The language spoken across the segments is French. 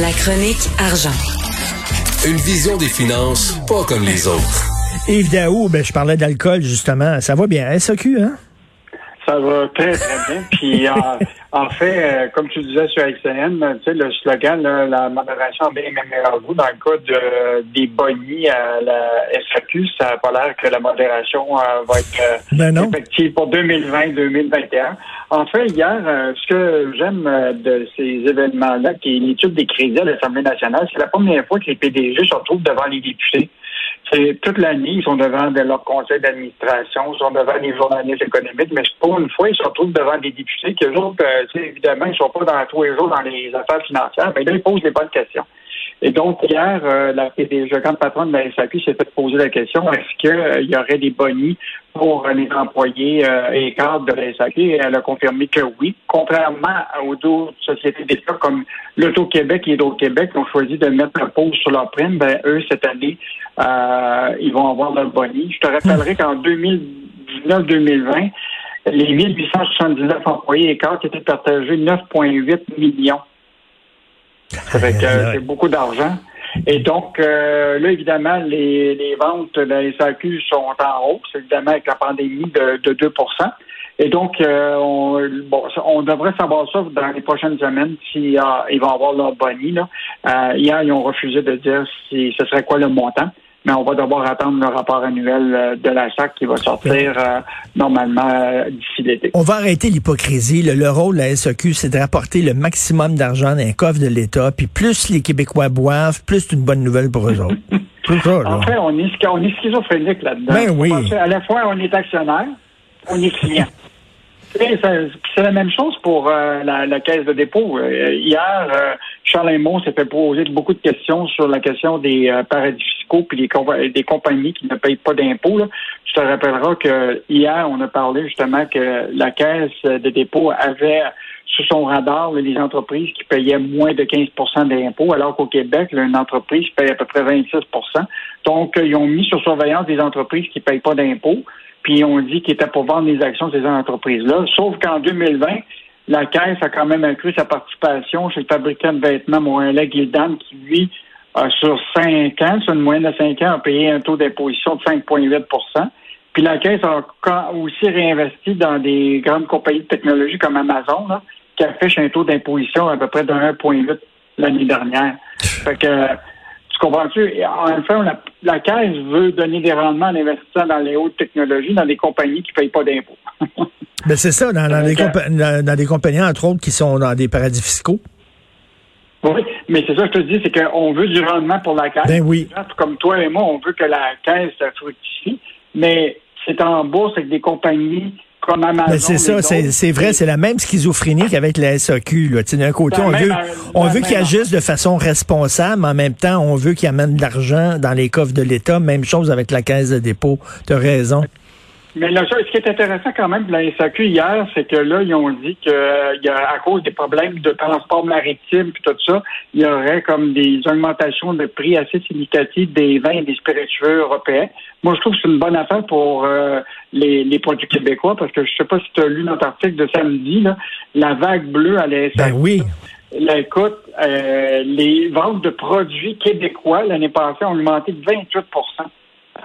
La chronique argent. Une vision des finances pas comme les autres. Yves Daou, ben, je parlais d'alcool, justement. Ça va bien, SAQ, hein? Ça va très, très bien. Puis, en, en fait, euh, comme tu disais sur XN, tu sais, le slogan, là, la modération bien meilleur goût, dans le cas de, des bonnies à la SAQ, ça n'a pas l'air que la modération euh, va être euh, Ben effective pour 2020-2021. En fait, hier, euh, ce que j'aime euh, de ces événements-là, qui est l'étude des crédits à l'Assemblée nationale, c'est la première fois que les PDG se retrouvent devant les députés. C'est toute l'année, ils sont devant de leur conseil d'administration, ils sont devant les journalistes économiques, mais pour une fois, ils se retrouvent devant des députés qui, eux autres, euh, évidemment, ils sont pas dans tous les jours dans les affaires financières, mais là, ils posent les bonnes questions. Et donc, hier, euh, la PDG, le grand patron de la SAQ s'est fait poser la question, est-ce qu'il y aurait des bonnies pour euh, les employés euh, et cadres de la SAQ? Et elle a confirmé que oui. Contrairement aux d'autres sociétés d'État comme l'Auto-Québec et Hydro-Québec qui ont choisi de mettre la pause sur leur prime, ben, eux, cette année, euh, ils vont avoir leur bonnie. Je te rappellerai qu'en 2019-2020, les 1879 employés et étaient partagés 9,8 millions. Ça fait que euh, c'est beaucoup d'argent. Et donc, euh, là, évidemment, les, les ventes de la SAQ sont en hausse, évidemment, avec la pandémie de, de 2 Et donc, euh, on, bon, on devrait savoir ça dans les prochaines semaines si euh, ils vont avoir leur bonnie. Là. Euh, hier, ils ont refusé de dire si ce serait quoi le montant. Mais on va devoir attendre le rapport annuel euh, de la SAC qui va sortir euh, normalement euh, d'ici l'été. On va arrêter l'hypocrisie. Le, le rôle de la SAQ, c'est de rapporter le maximum d'argent dans un coffre de l'État. Puis plus les Québécois boivent, plus c'est une bonne nouvelle pour eux autres. Ça, là. En fait, on est, on est schizophrénique là-dedans. Ben oui. À la fois, on est actionnaire, on est client. C'est la même chose pour euh, la, caisse de dépôt. Euh, hier, euh, Charles Raymond s'est fait poser beaucoup de questions sur la question des paradis fiscaux puis des, des compagnies qui ne payent pas d'impôts. Tu te rappelleras que hier, on a parlé justement que la caisse de dépôt avait sous son radar là, les entreprises qui payaient moins de 15% d'impôts, alors qu'au Québec, là, une entreprise paye à peu près 26% Donc, euh, ils ont mis sur surveillance des entreprises qui ne payent pas d'impôts, puis on dit qu'ils étaient pour vendre les actions de ces entreprises-là. Sauf qu'en 2020, la Caisse a quand même accru sa participation chez le fabricant de vêtements Montréalais Gildan, qui, lui, sur 5 ans, sur une moyenne de 5 ans, a payé un taux d'imposition de 5,8% Puis la Caisse a aussi réinvesti dans des grandes compagnies de technologie comme Amazon, là, qui affiche un taux d'imposition à peu près de 1,8 l'année dernière. Fait que, tu comprends-tu? En fait, la, la Caisse veut donner des rendements en investissant dans les hautes technologies, dans des compagnies qui ne payent pas d'impôts. Ben, c'est ça, dans, dans des Donc, compa- dans- dans des compagnies, entre autres, qui sont dans des paradis fiscaux. Oui, mais c'est ça que je te dis, c'est qu'on veut du rendement pour la caisse. Ben oui. Comme toi et moi, on veut que la caisse fructifie, mais c'est en bourse avec des compagnies comme Amazon. C'est ça, c'est vrai, c'est la même schizophrénie qu'avec la SAQ. D'un côté, on veut, on veut qu'ils agissent de façon responsable, mais en même temps, on veut qu'ils amènent de l'argent dans les coffres de l'État. Même chose avec la caisse de dépôt. Tu as raison. Mais là, ce qui est intéressant quand même de la SAQ hier, c'est que là, ils ont dit que euh, y a, à cause des problèmes de transport maritime puis tout ça, il y aurait comme des augmentations de prix assez significatives des vins et des spiritueux européens. Moi, je trouve que c'est une bonne affaire pour euh, les, les produits québécois parce que je sais pas si tu as lu notre article de samedi, là, la vague bleue à la SAQ. Ben oui. Là, écoute, euh, les ventes de produits québécois l'année passée ont augmenté de 28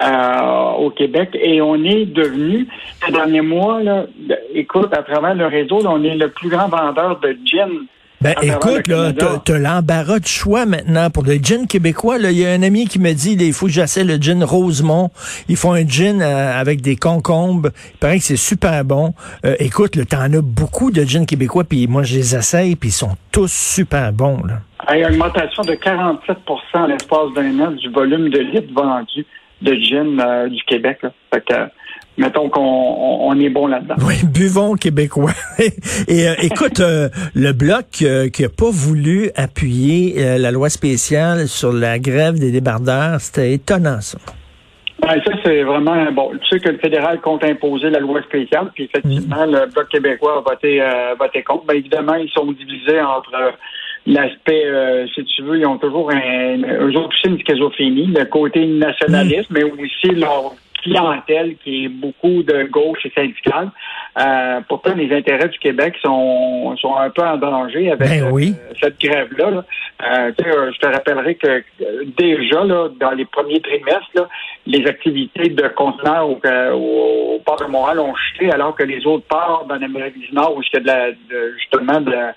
euh, au Québec et on est devenu, ces derniers mois, là, écoute, à travers le réseau, là, on est le plus grand vendeur de gin. Ben écoute, là, t'as l'embarras de choix maintenant pour le gin québécois. Là, il y a un ami qui me dit, il faut que j'essaie le gin Rosemont. Ils font un gin euh, avec des concombres. Il paraît que c'est super bon. Euh, écoute, là, t'en as beaucoup de gin québécois, puis moi je les essaye, puis ils sont tous super bons. Là. Il y a une augmentation de 47% en l'espace d'un an du volume de litres vendus de gin euh, du Québec. Là. Fait que, mettons qu'on on, on est bon là-dedans. Oui, buvons québécois. Et euh, écoute, euh, le bloc euh, qui a pas voulu appuyer euh, la loi spéciale sur la grève des débardeurs, c'était étonnant ça. Ouais, ça, c'est vraiment bon. Tu sais que le fédéral compte imposer la loi spéciale, puis effectivement, le Bloc québécois a voté, euh, voté contre. Bien évidemment, ils sont divisés entre euh, l'aspect, euh, si tu veux, ils ont toujours un, eux autres aussi une schizophrénie, le côté nationaliste, mais aussi leur clientèle qui est beaucoup de gauche et syndicale. Euh, pourtant, les intérêts du Québec sont, sont un peu en danger avec Ben oui. euh, cette grève-là. là. Euh, tu sais, euh, je te rappellerai que euh, déjà, là, dans les premiers trimestres, là, les activités de conteneurs au, euh, au, au port de Montréal ont chuté, alors que les autres ports dans l'Amérique du Nord, où il y a de la, de, justement de la,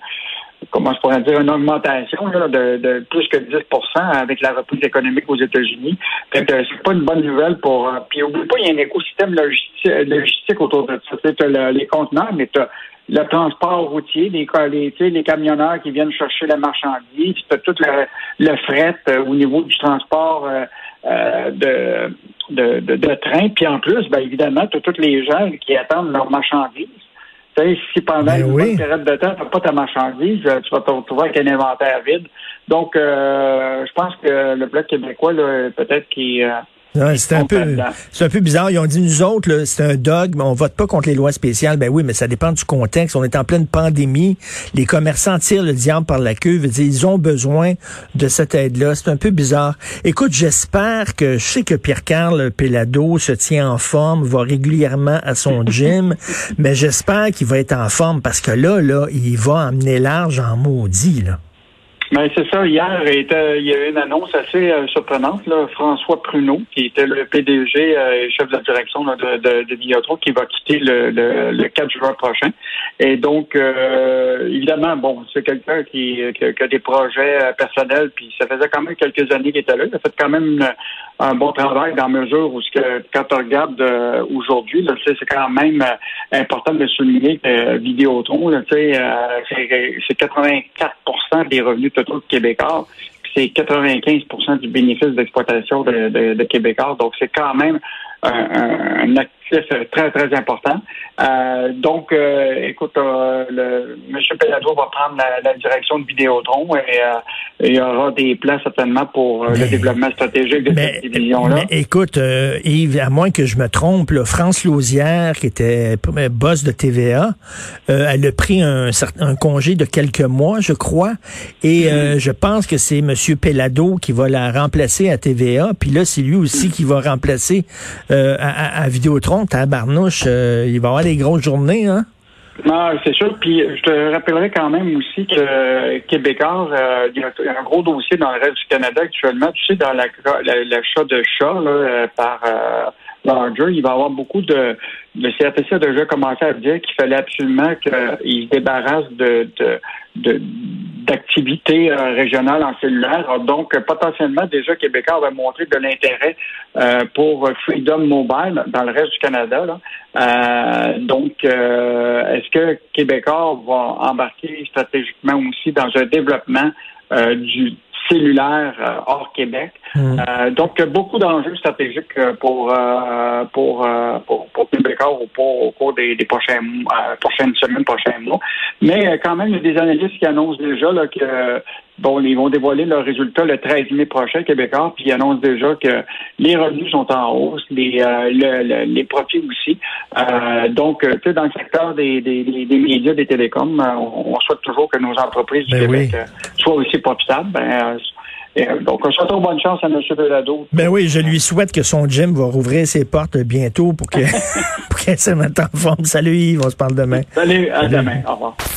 comment je pourrais dire, une augmentation là, de, de plus que 10% avec la reprise économique aux États-Unis. Que c'est pas une bonne nouvelle pour... euh, puis oublie pas, il y a un écosystème logistique, logistique autour de ça. Tu les conteneurs, mais tu le transport routier, les, les, tu les camionneurs qui viennent chercher la marchandise, tu as tout le, le fret euh, au niveau du transport euh, euh, de, de, de, de train. Puis en plus, ben, évidemment, tu as tous les gens qui attendent leur marchandise. Tu sais, si pendant Ben une oui. période de temps, tu n'as pas ta marchandise, euh, tu vas te retrouver avec un inventaire vide. Donc, euh, je pense que le Bloc québécois, peut-être qu'il... c'est un peu, un peu bizarre. Ils ont dit nous autres, c'est un dogme, on vote pas contre les lois spéciales. Ben oui, mais ça dépend du contexte. On est en pleine pandémie. Les commerçants tirent le diable par la queue. Veut dire, ils ont besoin de cette aide-là. C'est un peu bizarre. Écoute, j'espère que je sais que Pierre-Carl Pelado se tient en forme, va régulièrement à son gym, mais j'espère qu'il va être en forme parce que là, là, il va emmener large en maudit, là. Ben, c'est ça. Hier, il y a eu une annonce assez euh, surprenante. Là. François Pruneau, qui était le PDG euh, et chef de direction de, de, qui va quitter le, le, le 4 juin prochain. Et donc, euh, évidemment, bon, c'est quelqu'un qui, a des projets euh, personnels, puis ça faisait quand même quelques années qu'il était là. Il a fait quand même un bon travail dans mesure où ce que, quand on regarde aujourd'hui, c'est quand même important de souligner que Vidéotron, c'est 84 des revenus de Québécois, c'est 95 du bénéfice d'exploitation de, de, de Québécois. Donc, c'est quand même un, un- actif très, très important. Euh, donc, euh, écoute, euh, le, M. Pelado va prendre la, la direction de Vidéotron et il y aura des plans certainement pour Mais- le développement stratégique de Mais, cette division-là. écoute, Yves, à moins que je me trompe, là, France Lausière, qui était boss de TVA, elle a pris un, congé de quelques mois, je crois, et euh, je pense que c'est M. Pellado qui va la remplacer à TVA, puis là, c'est lui aussi qui va remplacer à, à, à Vidéotron, Tabarnouche, euh, il va avoir des grosses journées, hein? Non, c'est sûr. Puis je te rappellerai quand même aussi que euh, Québécois, euh, il y a y un gros dossier dans le reste du Canada actuellement. Tu sais, dans la- la- l'achat de chats euh, par euh, Larger, il va y avoir beaucoup de... Le CRTC a déjà commencé à dire qu'il fallait absolument qu'il se débarrasse de... de de- d'activités euh, régionales en cellulaire. Alors, Donc, potentiellement, déjà, Québécois va montrer de l'intérêt euh, pour Freedom Mobile dans le reste du Canada. Là. Euh, donc, euh, est-ce que Québécois va embarquer stratégiquement aussi dans un développement du cellulaire hors Québec? Mm. Euh, donc, beaucoup d'enjeux stratégiques euh, pour, euh, pour, euh, pour, pour Québécois au, cours- au cours des, des prochains, euh, prochaines semaines, prochains mois. Mais euh, quand même, il y a des analystes qui annoncent déjà là, que bon, ils vont dévoiler leurs résultats le 13 mai prochain, Québécois, puis ils annoncent déjà que les revenus sont en hausse, les, euh, le- le- les profits aussi. Euh, donc, tu sais, dans le secteur des, des, des- médias, des télécoms, on, on souhaite toujours que nos entreprises du Ben Québec oui. soient aussi profitables. Ben, donc, on souhaite bonne chance à M. Belado. Ben oui, je lui souhaite que son gym va rouvrir ses portes bientôt pour que- pour qu'elle se mette en forme. Salut Yves, on se parle demain. Salut, à demain. Au revoir.